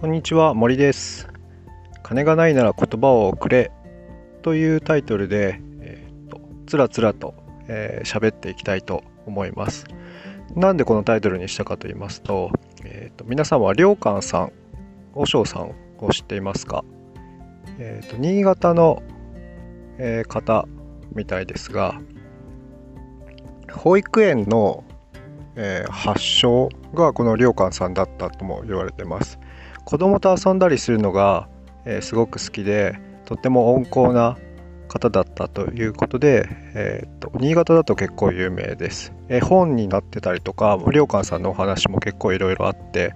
こんにちは森です。金がないなら言葉をくれというタイトルで、えーと、つらつらと喋、えー、っていきたいと思います。なんでこのタイトルにしたかと言いますと,、えーと、皆さんは良寛さん和尚さんを知っていますか、えーと、新潟の、えー、方みたいですが保育園の、えー、発祥がこの良寛さんだったとも言われてます。子供と遊んだりするのが、えー、すごく好きでとっても温厚な方だったということで、えーと、新潟だと結構有名です。絵本になってたりとか良寛さんのお話も結構いろいろあって、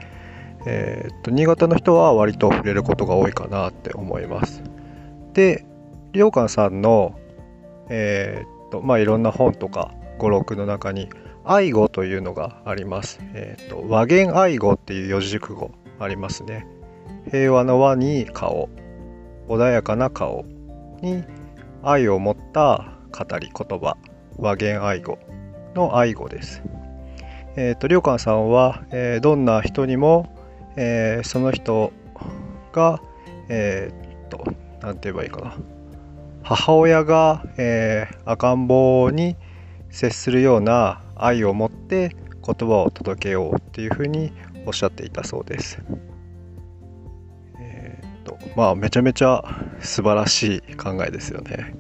えーと、新潟の人は割と触れることが多いかなって思います。で良寛さんの、えーとまあ、いろんな本とか語録の中に愛語というのがあります。えー、と和言愛語っていう四字熟語ありますね。平和の和に顔、穏やかな顔に愛を持った語り言葉、和言愛語の愛語です。えっ、ー、と、りょうかんさんは、えー、どんな人にも、えー、その人が、えっと、なんて言えばいいかな。母親が、え赤ん坊に接するような愛を持って言葉を届けようっていうふうにおっしゃっていたそうです。えー、っとまあめちゃめちゃ素晴らしい考えですよね。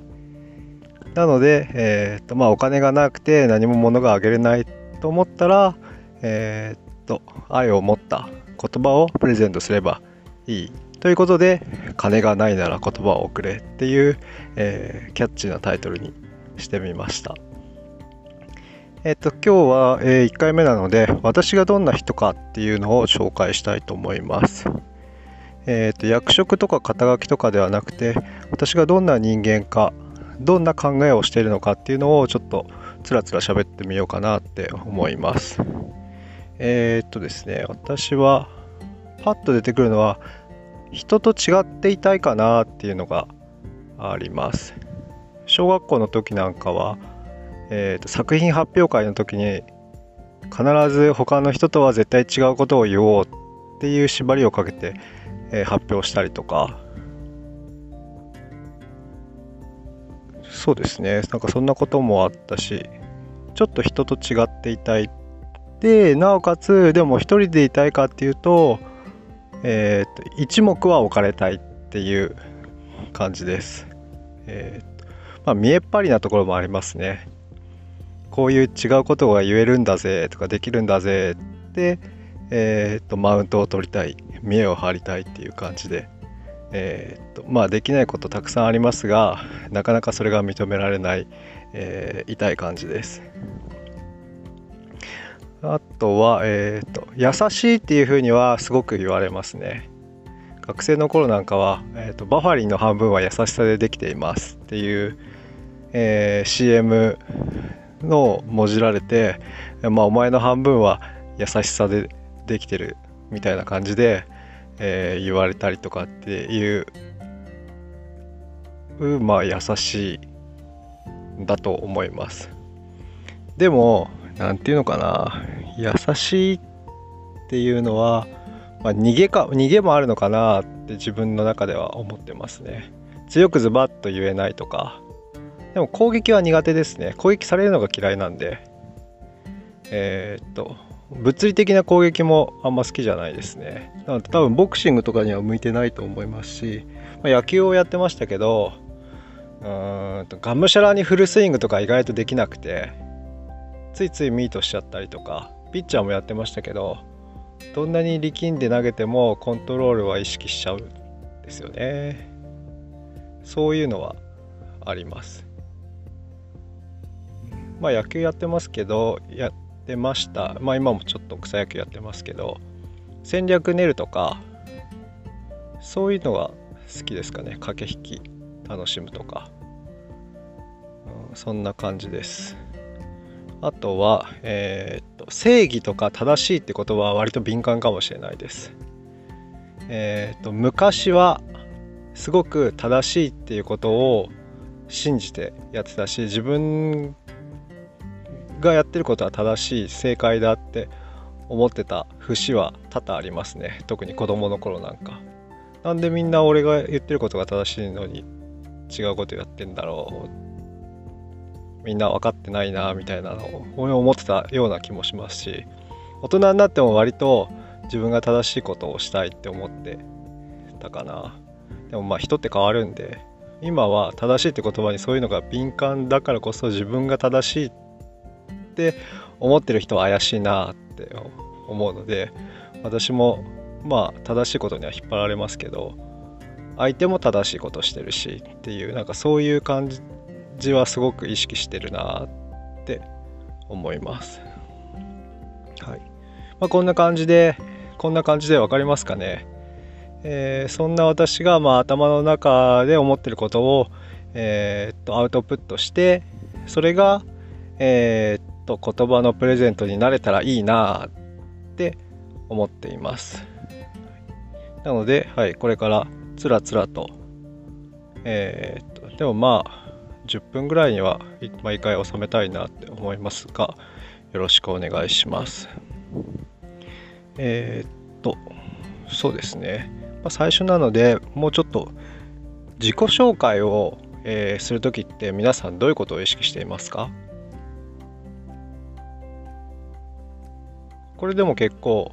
なので、えー、っとまあ、お金がなくて何も物があげれないと思ったら、えー、っと愛を持った言葉をプレゼントすればいいということで「金がないなら言葉をくれ」っていう、えー、キャッチーなタイトルにしてみました。えっと、今日は、えー、1回目なので、私がどんな人かっていうのを紹介したいと思います。えっと、役職とか肩書きとかではなくて、私がどんな人間か、どんな考えをしているのかっていうのをちょっとつらつら喋ってみようかなって思います。え、っとですね、私はパッと出てくるのは、人と違っていたいかなっていうのがあります。小学校の時なんかは、えーと、作品発表会の時に必ず他の人とは絶対違うことを言おうっていう縛りをかけて、えー、発表したりとかそうですねなんかそんなこともあったしちょっと人と違っていたいでなおかつでも一人でいたいかっていうと,、えーと、一目は置かれたいっていう感じです。えーまあ、見えっ張りなところもありますね。こういう違うことが言えるんだぜとかできるんだぜって、えー、っとマウントを取りたい見栄を張りたいっていう感じで、えー、っとまあできないことたくさんありますがなかなかそれが認められない、えー、痛い感じです。あとは、えーと、優しいっていうふうにはすごく言われますね。学生の頃なんかは、えーと、バファリンの半分は優しさでできていますっていう、えー、CM のもじられて、まあ、お前の半分は優しさでできてるみたいな感じで、えー、言われたりとかっていうまあ優しいだと思います。でも何て言うのかな優しいっていうのは、まあ、逃げか逃げもあるのかなって自分の中では思ってますね。強くズバッと言えないとかでも攻撃は苦手ですね。攻撃されるのが嫌いなんで。えー、っと、物理的な攻撃もあんま好きじゃないですね。なので多分ボクシングとかには向いてないと思いますし、まあ、野球をやってましたけど、うんとがむしゃらにフルスイングとか意外とできなくて、ついついミートしちゃったりとか、ピッチャーもやってましたけど、どんなに力んで投げてもコントロールは意識しちゃうんですよね。そういうのはあります。まあ野球やってますけどやってました。まあ今もちょっと草野球やってますけど戦略練るとかそういうのが好きですかね。駆け引き楽しむとか、うん、そんな感じです。あとは、えー、っと正義とか正しいって言葉は割と敏感かもしれないです。えー、っと昔はすごく正しいっていうことを信じてやってたし自分がやってることは正しい正解だって思ってた節は多々ありますね。特に子供の頃なんか。なんでみんな俺が言ってることが正しいのに違うことやってんだろう。みんな分かってないなみたいなのを思ってたような気もしますし大人になっても割と自分が正しいことをしたいって思ってたかな。でもまあ人って変わるんで今は正しいって言葉にそういうのが敏感だからこそ自分が正しいっって思ってる人は怪しいなって思うので私もまあ正しいことには引っ張られますけど相手も正しいことしてるしっていうなんかそういう感じはすごく意識してるなって思います。はいまあ、こんな感じでこんな感じで分かりますかね。えー、そんな私がまあ頭の中で思ってることを、えー、っとアウトプットしてそれが、えー、っと言葉のプレゼントになれたらいいなって思っています。なので、はい、これからつらつらと、えー、っと、でもまあ、10分ぐらいには毎回収めたいなって思いますが、よろしくお願いします。えー、っと、そうですね。まあ、最初なので、もうちょっと自己紹介を、えー、するときって皆さんどういうことを意識していますか？これでも結構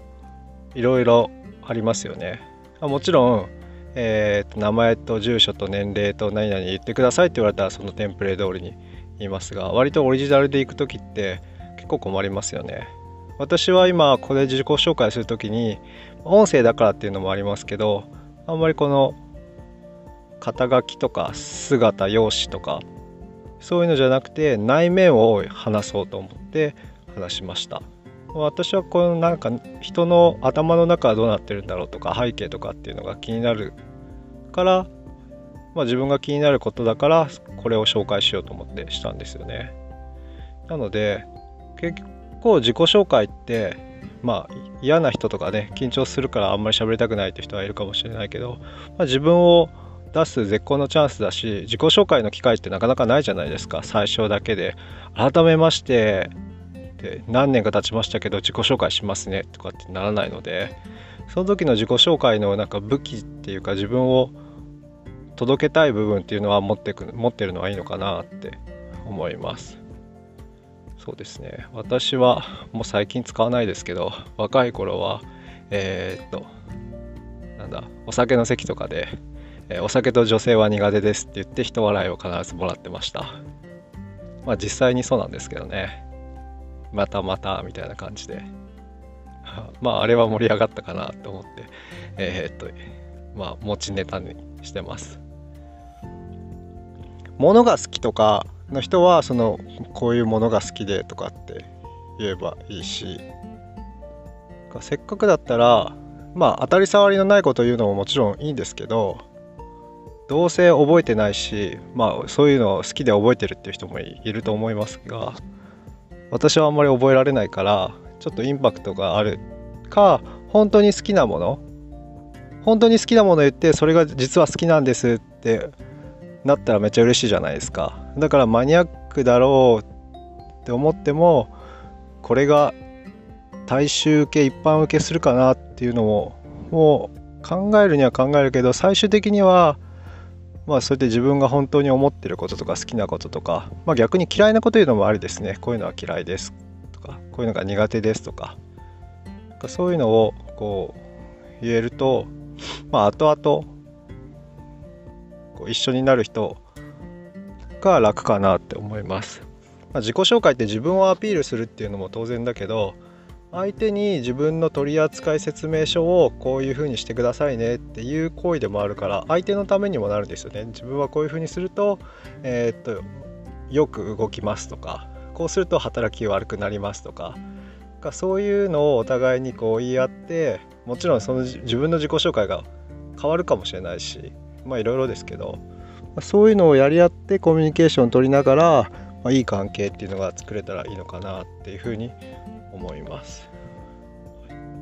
いろいろありますよね。もちろん、えー、名前と住所と年齢と何々言ってくださいって言われたらそのテンプレ通りに言いますが割とオリジナルで行く時って結構困りますよね。私は今これ自己紹介する時に音声だからっていうのもありますけどあんまりこの肩書きとか姿容姿とかそういうのじゃなくて内面を話そうと思って話しました。私はこのなんか人の頭の中はどうなってるんだろうとか背景とかっていうのが気になるから、まあ、自分が気になることだからこれを紹介しようと思ってしたんですよね。なので結構自己紹介ってまあ嫌な人とかね緊張するからあんまり喋りたくないって人はいるかもしれないけど、まあ、自分を出す絶好のチャンスだし自己紹介の機会ってなかなかないじゃないですか最初だけで改めましてで何年か経ちましたけど自己紹介しますねとかってならないのでその時の自己紹介のなんか武器っていうか自分を届けたい部分っていうのは持ってく持ってるのはいいのかなって思います。そうですね。私はもう最近使わないですけど若い頃はえー、っとなんだお酒の席とかで、えー、お酒と女性は苦手ですって言って人笑いを必ずもらってました。まあ実際にそうなんですけどね。またまたみたいな感じで。まああれは盛り上がったかなと思って。えー、っとまあ持ちネタにしてます。物が好きとかの人はそのこういうものが好きでとかって言えばいいし。せっかくだったらまあ当たり障りのないことを言うのももちろんいいんですけどどうせ覚えてないしまあそういうのを好きで覚えてるっていう人もいると思いますが私はあんまり覚えられないからちょっとインパクトがあるか本当に好きなもの本当に好きなもの言ってそれが実は好きなんですってなったらめっちゃ嬉しいじゃないですか。だからマニアックだろうって思ってもこれが大衆受け一般受けするかなっていうのももう考えるには考えるけど最終的にはまあそうやって自分が本当に思ってることとか好きなこととか、まあ、逆に嫌いなこと言うのもありですね。こういうのは嫌いですとかこういうのが苦手ですとかそういうのをこう言えるとまあ後々こう一緒になる人が楽かなって思います、まあ、自己紹介って自分をアピールするっていうのも当然だけど相手に自分の取扱説明書をこういうふうにしてくださいねっていう行為でもあるから相手のためにもなるんですよね。自分はこういうふうにすると,、えー、っとよく動きますとかこうすると働き悪くなりますとかそういうのをお互いにこう言い合ってもちろんその自分の自己紹介が変わるかもしれないしまあいろいろですけどそういうのをやり合ってコミュニケーションを取りながら、まあ、いい関係っていうのが作れたらいいのかなっていうふうに思います。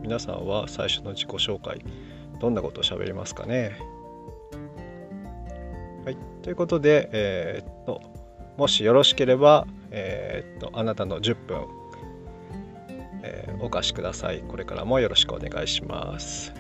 皆さんは最初の自己紹介どんなことを喋りますかね？はいということでえー、っともしよろしければえー、っとあなたの10分、えー、お貸しください。これからもよろしくお願いします。